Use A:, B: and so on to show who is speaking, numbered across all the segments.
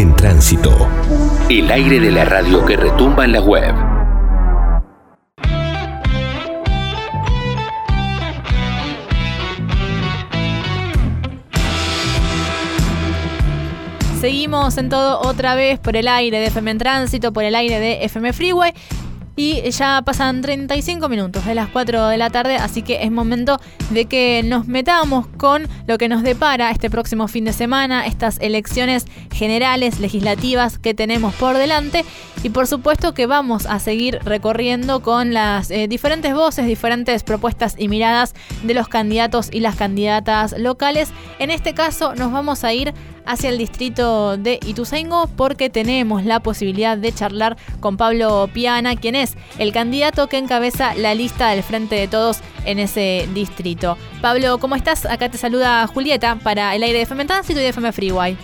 A: en tránsito. El aire de la radio que retumba en la web.
B: Seguimos en todo otra vez por el aire de FM en Tránsito, por el aire de FM Freeway. Y ya pasan 35 minutos de las 4 de la tarde, así que es momento de que nos metamos con lo que nos depara este próximo fin de semana, estas elecciones generales legislativas que tenemos por delante. Y por supuesto que vamos a seguir recorriendo con las eh, diferentes voces, diferentes propuestas y miradas de los candidatos y las candidatas locales. En este caso nos vamos a ir hacia el distrito de Ituzaingó porque tenemos la posibilidad de charlar con Pablo Piana, quien es el candidato que encabeza la lista del Frente de Todos en ese distrito. Pablo, ¿cómo estás? Acá te saluda Julieta para el aire de FM Tránsito y de FM Freeway.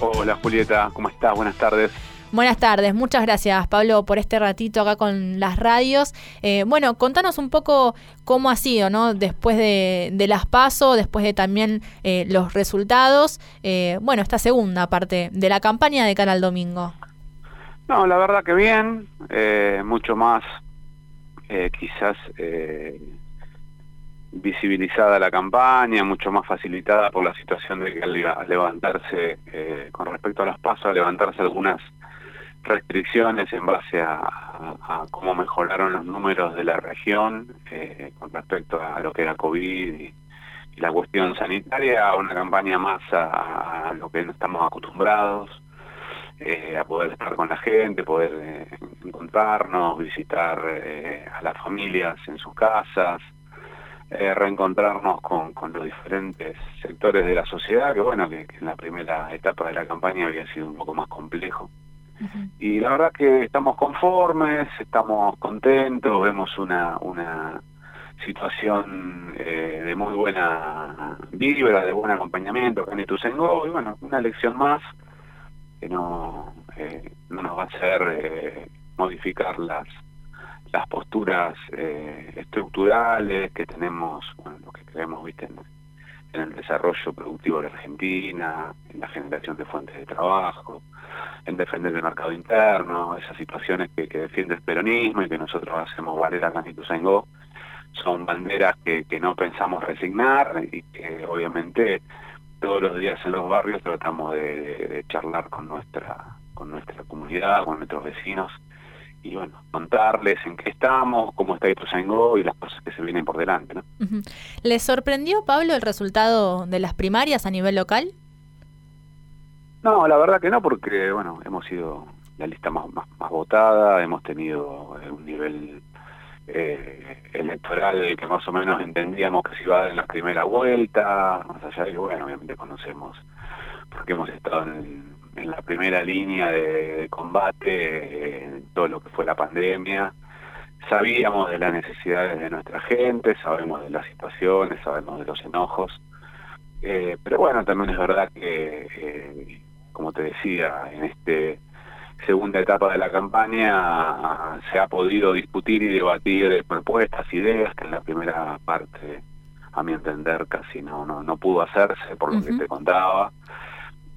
C: Hola Julieta, ¿cómo estás? Buenas tardes.
B: Buenas tardes, muchas gracias Pablo por este ratito acá con las radios. Eh, bueno, contanos un poco cómo ha sido, ¿no? Después de, las PASO, después de también eh, los resultados, eh, bueno, esta segunda parte de la campaña de cara al domingo.
C: No, la verdad que bien, mucho más quizás visibilizada la campaña, mucho más facilitada por la situación de que al levantarse, con respecto a las PASO, a levantarse algunas restricciones en base a, cómo mejoraron los números de la región eh, con respecto a lo que era COVID y, la cuestión sanitaria, una campaña más a, lo que no estamos acostumbrados, eh, a poder estar con la gente, poder eh, encontrarnos, visitar a las familias en sus casas, reencontrarnos con, los diferentes sectores de la sociedad, que bueno, que en la primera etapa de la campaña había sido un poco más complejo. Y la verdad que estamos conformes, estamos contentos, vemos una, una situación eh, de muy buena vibra, de buen acompañamiento acá en y bueno, una elección más que no, eh, no nos va a hacer eh, modificar las las posturas estructurales que tenemos, bueno, lo que creemos, viste, en el desarrollo productivo de Argentina, en la generación de fuentes de trabajo, en defender el mercado interno, esas situaciones que, defiende el peronismo y que nosotros hacemos valer acá en Ituzaingó, son banderas que, no pensamos resignar y que obviamente todos los días en los barrios tratamos de, charlar con nuestra con nuestra comunidad, con nuestros vecinos y bueno, contarles en qué estamos, cómo está Ituzaingó y las cosas que se vienen por delante. ¿no?
B: ¿Les sorprendió, Pablo, el resultado de las primarias a nivel local?
C: No, la verdad que no, porque bueno, hemos sido la lista más, más, votada, hemos tenido un nivel eh, electoral que más o menos entendíamos que se iba a dar en la primera vuelta, más allá de que, bueno, obviamente conocemos, porque hemos estado en, la primera línea de, combate en todo lo que fue la pandemia, sabíamos de las necesidades de nuestra gente, sabemos de las situaciones, sabemos de los enojos, eh, pero bueno, también es verdad que eh, como te decía, en esta segunda etapa de la campaña se ha podido discutir y debatir propuestas, ideas que en la primera parte, a mi entender, casi no no, no pudo hacerse por lo que te contaba.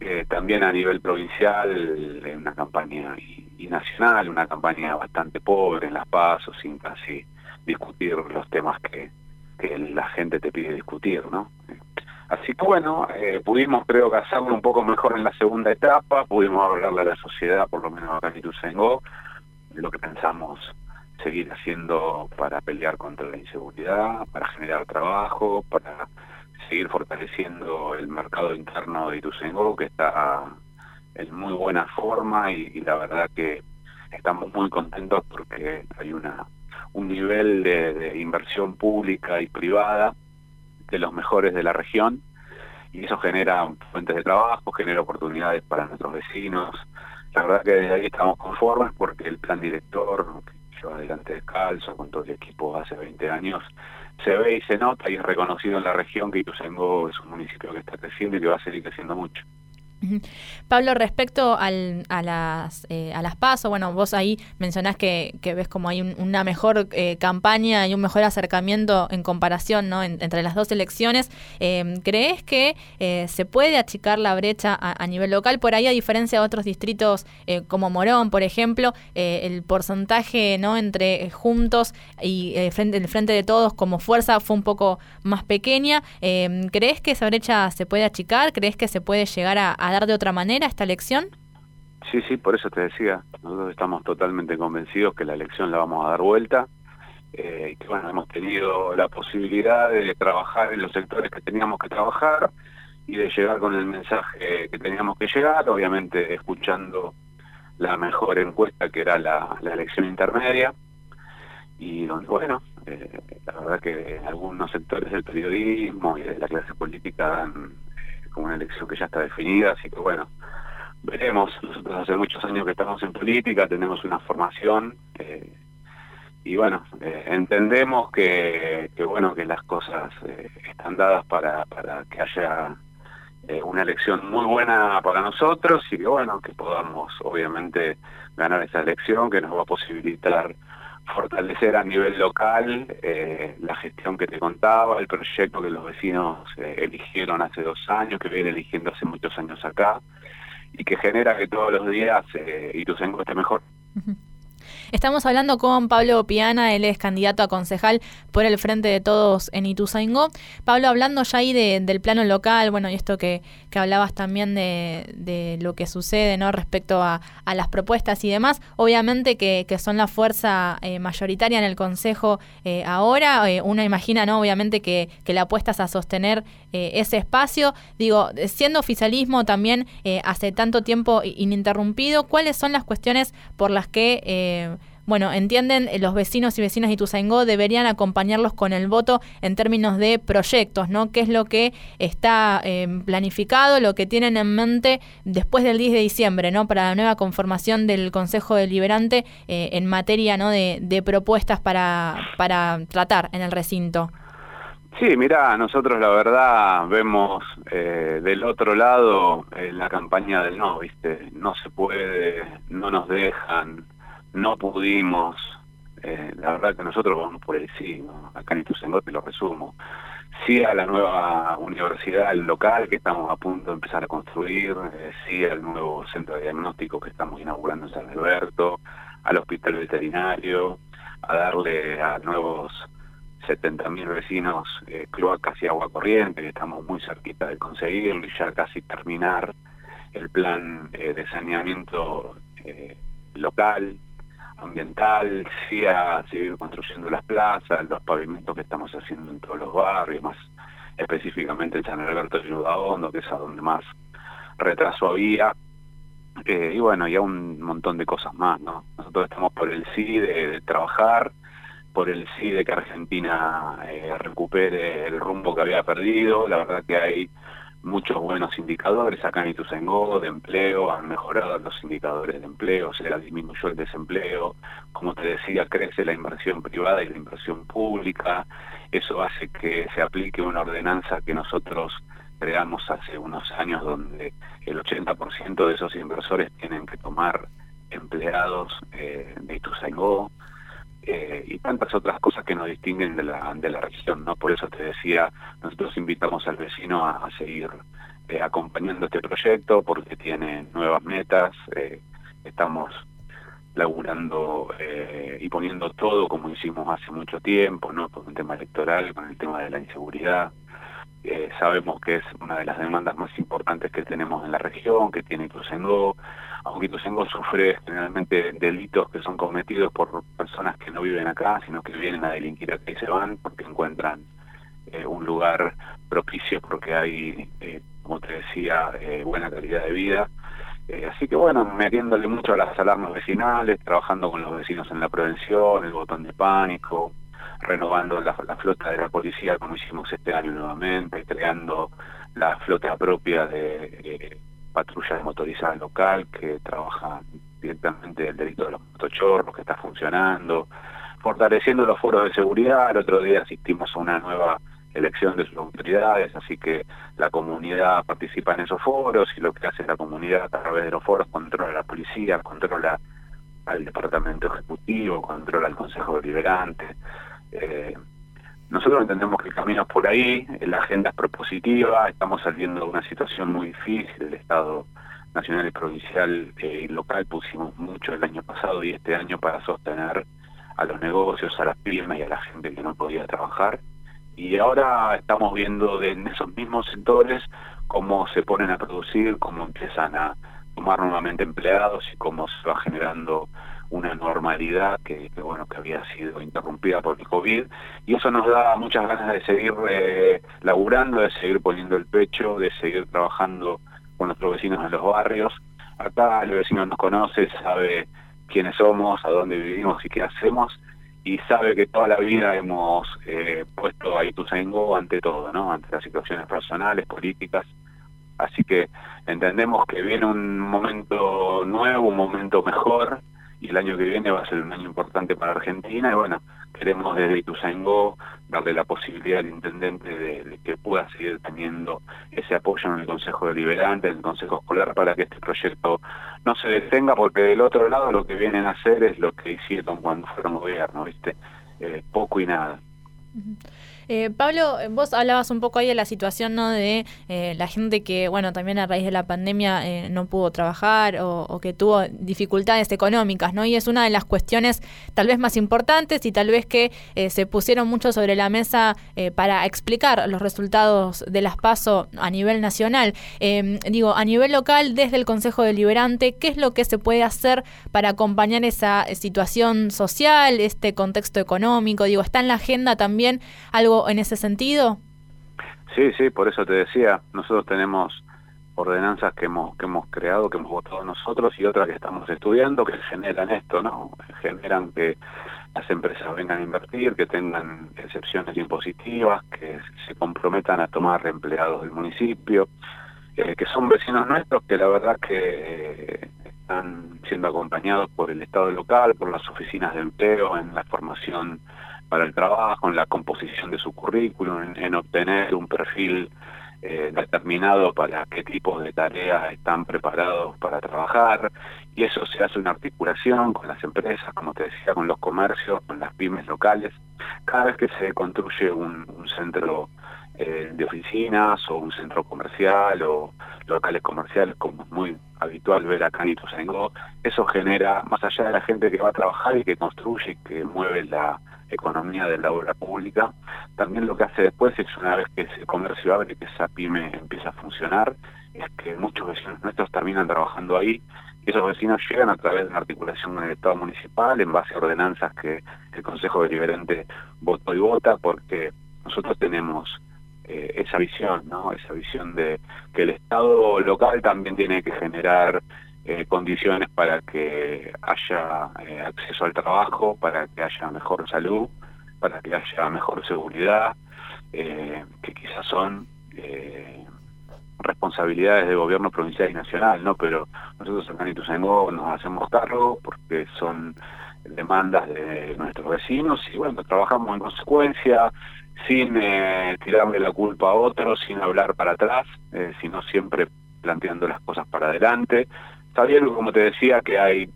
C: Eh, también a nivel provincial, una campaña y, nacional, una campaña bastante pobre en las pasos, sin casi discutir los temas que, la gente te pide discutir, ¿no? Así que bueno, eh, pudimos creo que un poco mejor en la segunda etapa, pudimos hablarle a la sociedad, por lo menos acá en Ituzaingó, de lo que pensamos seguir haciendo para pelear contra la inseguridad, para generar trabajo, para seguir fortaleciendo el mercado interno de Ituzaingó, que está en muy buena forma y, la verdad que estamos muy contentos porque hay una un nivel de inversión pública y privada de los mejores de la región y eso genera fuentes de trabajo, genera oportunidades para nuestros vecinos. La verdad que desde ahí estamos conformes porque el plan director que lleva adelante descalzo con todo el equipo hace 20 años se ve y se nota y es reconocido en la región que Ituzaingó es un municipio que está creciendo y que va a seguir creciendo mucho.
B: Pablo, respecto al, a las eh, a las pasos, bueno, vos ahí mencionás que, ves como hay una mejor eh, campaña y un mejor acercamiento en comparación ¿no? entre las dos elecciones. Em, ¿Crees que eh, se puede achicar la brecha a, nivel local? Por ahí, a diferencia de otros distritos como Morón, por ejemplo, el porcentaje no entre Juntos y frente, el Frente de Todos como fuerza fue un poco más pequeña. Em, ¿Crees que esa brecha se puede achicar? ¿Crees que se puede llegar a dar de otra manera esta elección?
C: Sí, sí, por eso te decía, nosotros estamos totalmente convencidos que la elección la vamos a dar vuelta eh, y que bueno, hemos tenido la posibilidad de trabajar en los sectores que teníamos que trabajar y de llegar con el mensaje que teníamos que llegar, obviamente escuchando la mejor encuesta que era la, elección intermedia y donde bueno, eh, la verdad que algunos sectores del periodismo y de la clase política dan como una elección que ya está definida, así que bueno, veremos. Nosotros hace muchos años que estamos en política, tenemos una formación eh, y bueno, eh, entendemos que, bueno que las cosas eh, están dadas para, para que haya una elección muy buena para nosotros y que bueno, que podamos obviamente ganar esa elección que nos va a posibilitar fortalecer a nivel local eh, la gestión que te contaba, el proyecto que los vecinos eh, eligieron hace dos años, que viene eligiendo hace muchos años acá, y que genera que todos los días eh, Ituzaingó esté mejor.
B: Estamos hablando con Pablo Piana, él es candidato a concejal por el Frente de Todos en Ituzaingó. Pablo, hablando ya ahí del plano local, bueno, y esto que, que hablabas también de, lo que sucede ¿no? respecto a, las propuestas y demás, obviamente que, son la fuerza eh, mayoritaria en el Consejo eh, ahora, eh, uno imagina, ¿no? obviamente que, que la apuestas a sostener ese espacio, digo, siendo oficialismo también hace tanto tiempo ininterrumpido, ¿cuáles son las cuestiones por las que bueno, entienden eh, los vecinos y vecinas de Ituzaingó deberían acompañarlos con el voto en términos de proyectos, ¿no? ¿Qué es lo que está em, planificado, lo que tienen en mente después del 10 de diciembre, ¿no? Para la nueva conformación del Consejo Deliberante eh, en materia, ¿no? De, propuestas para, tratar en el recinto.
C: Sí, mira, nosotros la verdad vemos eh, del otro lado la campaña del no, ¿viste? No se puede, no nos dejan, no pudimos, eh, la verdad que nosotros vamos por el sí, acá en Ituzaingó te lo resumo, sí a la nueva universidad local que estamos a punto de empezar a construir, eh, sí al nuevo centro de diagnóstico que estamos inaugurando en San Alberto, al hospital veterinario, a darle a nuevos 70.000 vecinos eh, cloacas y agua corriente, que estamos muy cerquita de conseguirlo y ya casi terminar el plan de saneamiento local, ambiental, sí a seguir construyendo las plazas, los pavimentos que estamos haciendo en todos los barrios, más específicamente en San Alberto de Hondo, que es a donde más retraso había. Eh, y bueno, ya un montón de cosas más, ¿no? Nosotros estamos por el sí de, trabajar, por el sí de que Argentina eh, recupere el rumbo que había perdido. La verdad que hay muchos buenos indicadores. Acá en Ituzaingó de empleo, han mejorado los indicadores de empleo, se disminuyó el desempleo, como te decía, crece la inversión privada y la inversión pública, eso hace que se aplique una ordenanza que nosotros creamos hace unos años donde el 80% de esos inversores tienen que tomar empleados eh, de Ituzaingó, eh, y tantas otras cosas que nos distinguen de la, de la región, ¿no? Por eso te decía, nosotros invitamos al vecino a, seguir eh, acompañando este proyecto porque tiene nuevas metas, eh, estamos laburando y poniendo todo como hicimos hace mucho tiempo, ¿no? Con el tema electoral, con el tema de la inseguridad. Sabemos que es una de las demandas más importantes que tenemos en la región, que tiene Ituzaingó, aunque Ituzaingó sufre generalmente delitos que son cometidos por personas que no viven acá, sino que vienen a delinquir acá y se van porque encuentran eh, un lugar propicio porque hay, eh, como te decía, eh, buena calidad de vida. así que bueno, metiéndole mucho a las alarmas vecinales, trabajando con los vecinos en la prevención, el botón de pánico, renovando la, flota de la policía como hicimos este año nuevamente, creando la flota propia de patrulla de motorizada local que trabaja directamente el delito de los motochorros, que está funcionando, fortaleciendo los foros de seguridad. El otro día asistimos a una nueva elección de sus autoridades, así que la comunidad participa en esos foros y lo que hace la comunidad a través de los foros controla a la policía, controla al departamento ejecutivo, controla al Consejo Deliberante. Eh, nosotros entendemos que el camino es por ahí, la agenda es propositiva, estamos saliendo de una situación muy difícil, el Estado nacional y provincial eh, y local pusimos mucho el año pasado y este año para sostener a los negocios, a las pymes y a la gente que no podía trabajar. Y ahora estamos viendo en esos mismos sectores cómo se ponen a producir, cómo empiezan a tomar nuevamente empleados y cómo se va generando una normalidad que, bueno que había sido interrumpida por el COVID y eso nos da muchas ganas de seguir eh, laburando, de seguir poniendo el pecho, de seguir trabajando con nuestros vecinos en los barrios. Acá el vecino nos conoce, sabe quiénes somos, a dónde vivimos y qué hacemos y sabe que toda la vida hemos eh, puesto a Ituzaingó ante todo, ¿no? Ante las situaciones personales, políticas. Así que entendemos que viene un momento nuevo, un momento mejor, y el año que viene va a ser un año importante para Argentina y bueno, queremos desde Ituzaingó darle la posibilidad al intendente de, que pueda seguir teniendo ese apoyo en el Consejo Deliberante, en el Consejo Escolar para que este proyecto no se detenga porque del otro lado lo que vienen a hacer es lo que hicieron cuando fueron gobierno, ¿viste? Eh, poco y nada.
B: Eh, Pablo, vos hablabas un poco ahí de la situación ¿no? de eh, la gente que, bueno, también a raíz de la pandemia eh, no pudo trabajar o, que tuvo dificultades económicas, ¿no? Y es una de las cuestiones tal vez más importantes y tal vez que se pusieron mucho sobre la mesa para explicar los resultados de las PASO a nivel nacional. Em, digo, a nivel local, desde el Consejo Deliberante, ¿qué es lo que se puede hacer para acompañar esa situación social, este contexto económico? Digo, ¿está en la agenda también algo en ese sentido?
C: Sí, sí, por eso te decía, nosotros tenemos ordenanzas que hemos que hemos creado, que hemos votado nosotros y otras que estamos estudiando que generan esto, ¿no? Generan que las empresas vengan a invertir, que tengan excepciones impositivas, que se comprometan a tomar empleados del municipio, eh, que son vecinos nuestros que la verdad que eh, están siendo acompañados por el Estado local, por las oficinas de empleo en la formación para el trabajo, en la composición de su currículum, en, obtener un perfil eh, determinado para qué tipos de tareas están preparados para trabajar y eso se hace una articulación con las empresas, como te decía, con los comercios, con las pymes locales. Cada vez que se construye un, centro eh, de oficinas o un centro comercial o locales comerciales, como es muy habitual ver acá en Ituzaingó, eso genera, más allá de la gente que va a trabajar y que construye y que mueve la, economía de la obra pública. También lo que hace después es una vez que ese comercio abre que esa pyme empieza a funcionar, es que muchos vecinos nuestros terminan trabajando ahí y esos vecinos llegan a través de una articulación con el Estado municipal en base a ordenanzas que el Consejo Deliberante votó y vota porque nosotros tenemos eh, esa visión, ¿no? Esa visión de que el Estado local también tiene que generar eh, condiciones para que haya eh, acceso al trabajo, para que haya mejor salud, para que haya mejor seguridad, eh, que quizás son responsabilidades de gobierno provincial y nacional, ¿no? Pero nosotros acá en Ituzaingó nos hacemos cargo porque son demandas de nuestros vecinos y bueno, trabajamos en consecuencia, sin tirarle la culpa a otros, sin hablar para atrás, sino siempre planteando las cosas para adelante, Sabiendo, como te decía, que hay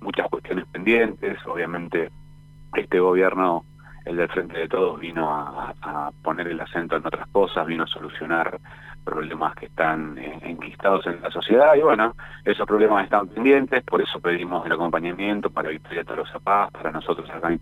C: muchas cuestiones pendientes, obviamente este gobierno, el del Frente de Todos, vino a, poner el acento en otras cosas, vino a solucionar problemas que están eh, enquistados en la sociedad. Y bueno, esos problemas están pendientes, por eso pedimos el acompañamiento para Victoria Tolosa Paz, para nosotros acá en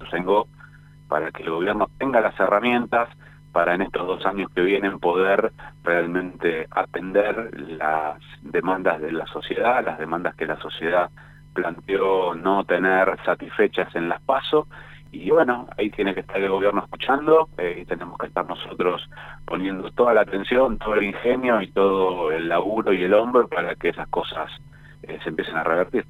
C: para que el gobierno tenga las herramientas para en estos dos años que vienen poder realmente atender las demandas de la sociedad, las demandas que la sociedad planteó no tener satisfechas en las pasos y bueno, ahí tiene que estar el gobierno escuchando eh, y tenemos que estar nosotros poniendo toda la atención, todo el ingenio y todo el laburo y el hombro para que esas cosas eh, se empiecen a revertir.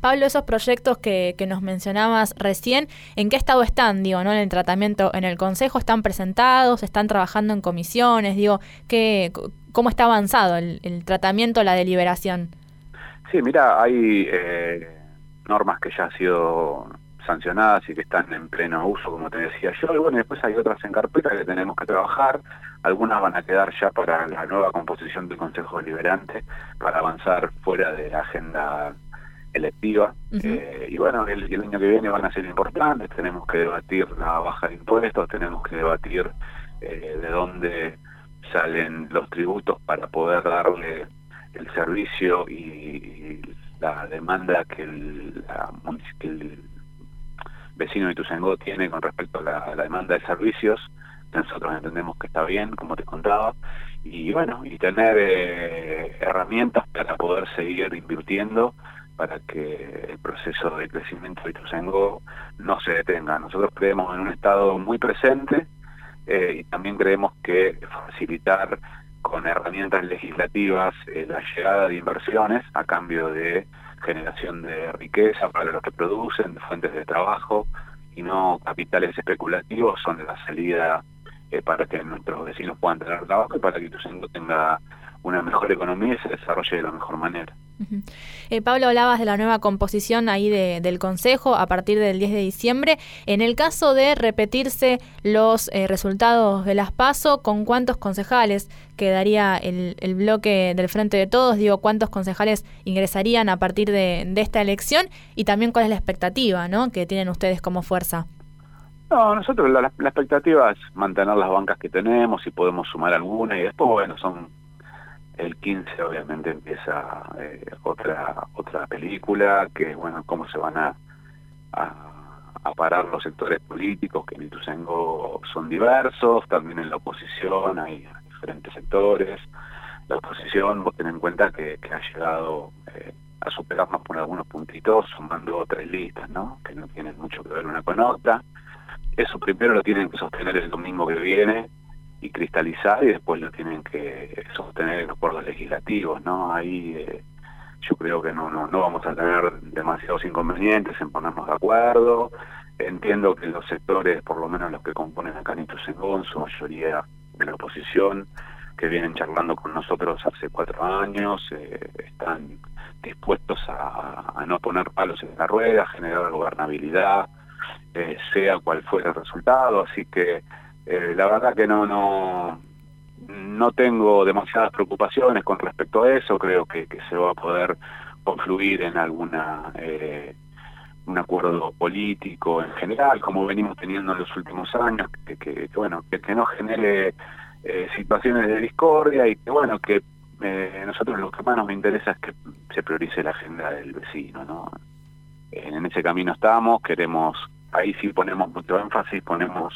B: Pablo, esos proyectos que, nos mencionabas recién, ¿en qué estado están, digo, no en el tratamiento, en el Consejo están presentados, están trabajando en comisiones, digo, ¿qué, cómo está avanzado el, tratamiento, la deliberación?
C: Sí, mira, hay eh, normas que ya han sido sancionadas y que están en pleno uso, como te decía yo, y bueno, después hay otras en carpeta que tenemos que trabajar, algunas van a quedar ya para la nueva composición del Consejo Deliberante, para avanzar fuera de la agenda electiva, eh, y bueno, el, el, año que viene van a ser importantes, tenemos que debatir la baja de impuestos, tenemos que debatir eh, de dónde salen los tributos para poder darle el servicio y, la demanda que el, vecino de Ituzaingó tiene con respecto a la, demanda de servicios, nosotros entendemos que está bien, como te contaba, y bueno, y tener eh, herramientas para poder seguir invirtiendo para que el proceso de crecimiento de Ituzaingó no se detenga. Nosotros creemos en un Estado muy presente eh, y también creemos que facilitar con herramientas legislativas eh, la llegada de inversiones a cambio de generación de riqueza para los que producen, de fuentes de trabajo y no capitales especulativos son la salida eh, para que nuestros vecinos puedan tener trabajo y para que Ituzaingó tenga una mejor economía y se desarrolle de la mejor manera.
B: Eh, Pablo, hablabas de la nueva composición ahí del Consejo a partir del 10 de diciembre. En el caso de repetirse los eh, resultados de las PASO, ¿con cuántos concejales quedaría el, bloque del Frente de Todos? Digo, ¿cuántos concejales ingresarían a partir de, esta elección? Y también, ¿cuál es la expectativa ¿no? que tienen ustedes como fuerza?
C: No, nosotros la, la expectativa es mantener las bancas que tenemos y podemos sumar alguna y después, bueno, son el 15 obviamente empieza eh, otra otra película que bueno cómo se van a, parar los sectores políticos que en Ituzaingó son diversos también en la oposición hay diferentes sectores. La oposición vos ten en cuenta que, que ha llegado eh, a superarnos por algunos puntitos sumando tres listas no que no tienen mucho que ver una con otra. Eso primero lo tienen que sostener el domingo que viene y cristalizar y después lo tienen que sostener en los acuerdos legislativos, ¿no? Ahí eh, yo creo que no, no, no vamos a tener demasiados inconvenientes en ponernos de acuerdo. Entiendo que los sectores, por lo menos los que componen acá en Según, su mayoría de la oposición, que vienen charlando con nosotros hace cuatro años, eh, están dispuestos a, no poner palos en la rueda, generar gobernabilidad, eh, sea cual fuera el resultado, así que eh, la verdad que no, no, no tengo demasiadas preocupaciones con respecto a eso, creo que, que se va a poder confluir en alguna eh, un acuerdo político en general, como venimos teniendo en los últimos años, que, que, bueno, que, no genere eh, situaciones de discordia y que bueno, que eh, nosotros lo que más nos interesa es que se priorice la agenda del vecino, ¿no? En ese camino estamos, queremos, ahí sí ponemos mucho énfasis, ponemos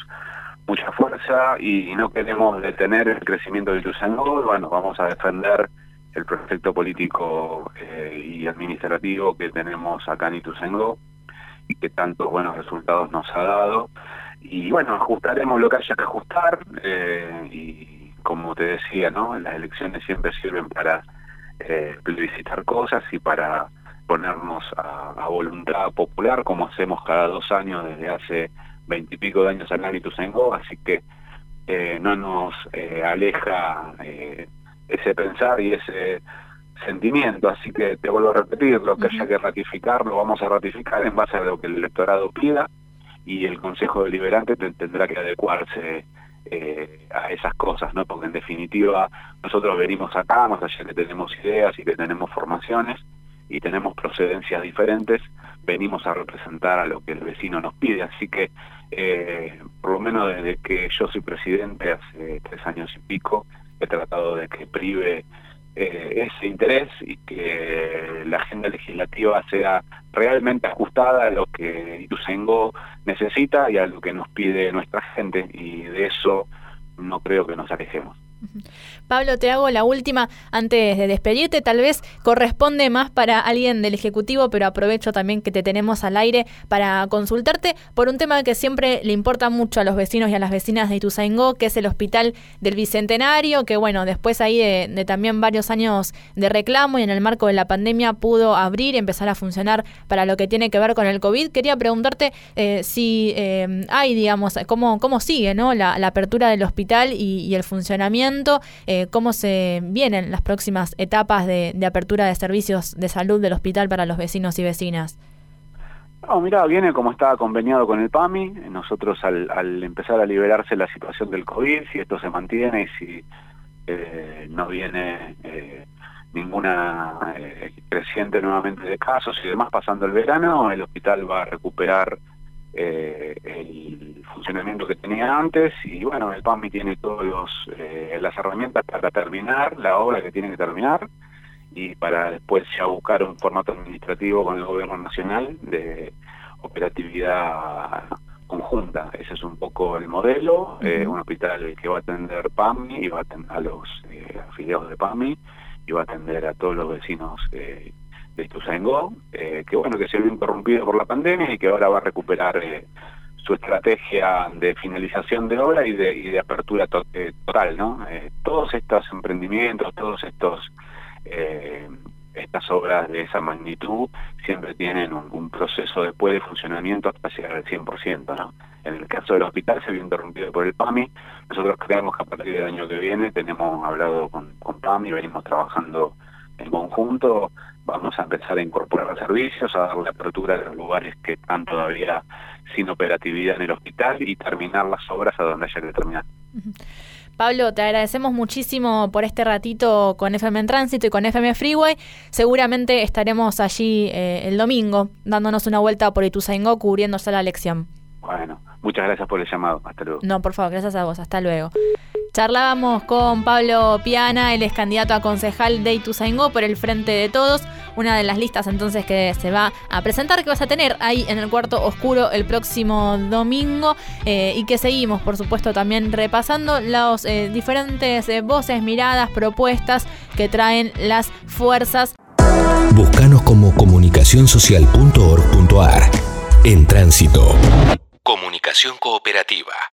C: mucha fuerza y, no queremos detener el crecimiento de Ituzaingó, bueno, vamos a defender el proyecto político eh, y administrativo que tenemos acá en Ituzaingó y que tantos buenos resultados nos ha dado. Y bueno, ajustaremos lo que haya que ajustar eh, y como te decía, ¿no? Las elecciones siempre sirven para eh, plebiscitar cosas y para ponernos a, a voluntad popular como hacemos cada dos años desde hace veintipico de años acá en Ituzaingó, así que eh, no nos eh, aleja eh, ese pensar y ese sentimiento, así que te vuelvo a repetir, lo que haya que ratificar lo vamos a ratificar en base a lo que el electorado pida y el Consejo Deliberante tendrá que adecuarse a esas cosas, ¿no? Porque en definitiva nosotros venimos acá, más allá que tenemos ideas y que tenemos formaciones y tenemos procedencias diferentes, venimos a representar a lo que el vecino nos pide, así que eh, por lo menos desde que yo soy presidente hace tres años y pico, he tratado de que prive eh, ese interés y que la agenda legislativa sea realmente ajustada a lo que Ituzaingó necesita y a lo que nos pide nuestra gente y de eso no creo que nos alejemos.
B: Pablo, te hago la última antes de despedirte. Tal vez corresponde más para alguien del Ejecutivo, pero aprovecho también que te tenemos al aire para consultarte por un tema que siempre le importa mucho a los vecinos y a las vecinas de Ituzaingó, que es el Hospital del Bicentenario, que bueno, después ahí de, también varios años de reclamo y en el marco de la pandemia pudo abrir y empezar a funcionar para lo que tiene que ver con el COVID. Quería preguntarte eh, si eh, hay, digamos, cómo, cómo sigue ¿no? la, apertura del hospital y el funcionamiento eh, cómo se vienen las próximas etapas de, apertura de servicios de salud del hospital para los vecinos y vecinas.
C: No, mira, viene como estaba conveniado con el PAMI. Nosotros al, empezar a liberarse la situación del COVID, si esto se mantiene y si eh, no viene eh, ninguna creciente nuevamente de casos y demás pasando el verano, el hospital va a recuperar el funcionamiento que tenía antes y bueno, el PAMI tiene todas las herramientas para terminar la obra que tiene que terminar y para después ya buscar un formato administrativo con el gobierno nacional de operatividad conjunta. Ese es un poco el modelo, eh, un hospital que va a atender PAMI y va a atender a los eh, afiliados de PAMI y va a atender a todos los vecinos eh, de Ituzaingó, eh, que bueno, que se vio interrumpido por la pandemia y que ahora va a recuperar su estrategia de finalización de obra y de, y de apertura total, ¿no? todos estos emprendimientos, todos estos eh, estas obras de esa magnitud siempre tienen un, proceso después de funcionamiento hasta llegar al 100%. ¿no? En el caso del hospital se vio interrumpido por el PAMI. Nosotros creemos que a partir del año que viene tenemos hablado con, con PAMI, venimos trabajando en conjunto, vamos a empezar a incorporar servicios, a darle apertura a los lugares que están todavía sin operatividad en el hospital y terminar las obras a donde haya que terminar.
B: Pablo, te agradecemos muchísimo por este ratito con FM en Tránsito y con FM Freeway. Seguramente estaremos allí eh, el domingo dándonos una vuelta por Ituzaingó cubriéndose la lección.
C: Bueno, muchas gracias por el llamado. Hasta luego.
B: No, por favor, gracias a vos. Hasta luego. Charlábamos con Pablo Piana, él es candidato a concejal de Ituzaingó por el Frente de Todos, una de las listas entonces que se va a presentar, que vas a tener ahí en el cuarto oscuro el próximo domingo eh, y que seguimos, por supuesto, también repasando las eh, diferentes eh, voces, miradas, propuestas que traen las fuerzas.
A: Búscanos como comunicacionsocial.org.ar. En tránsito. Comunicación cooperativa.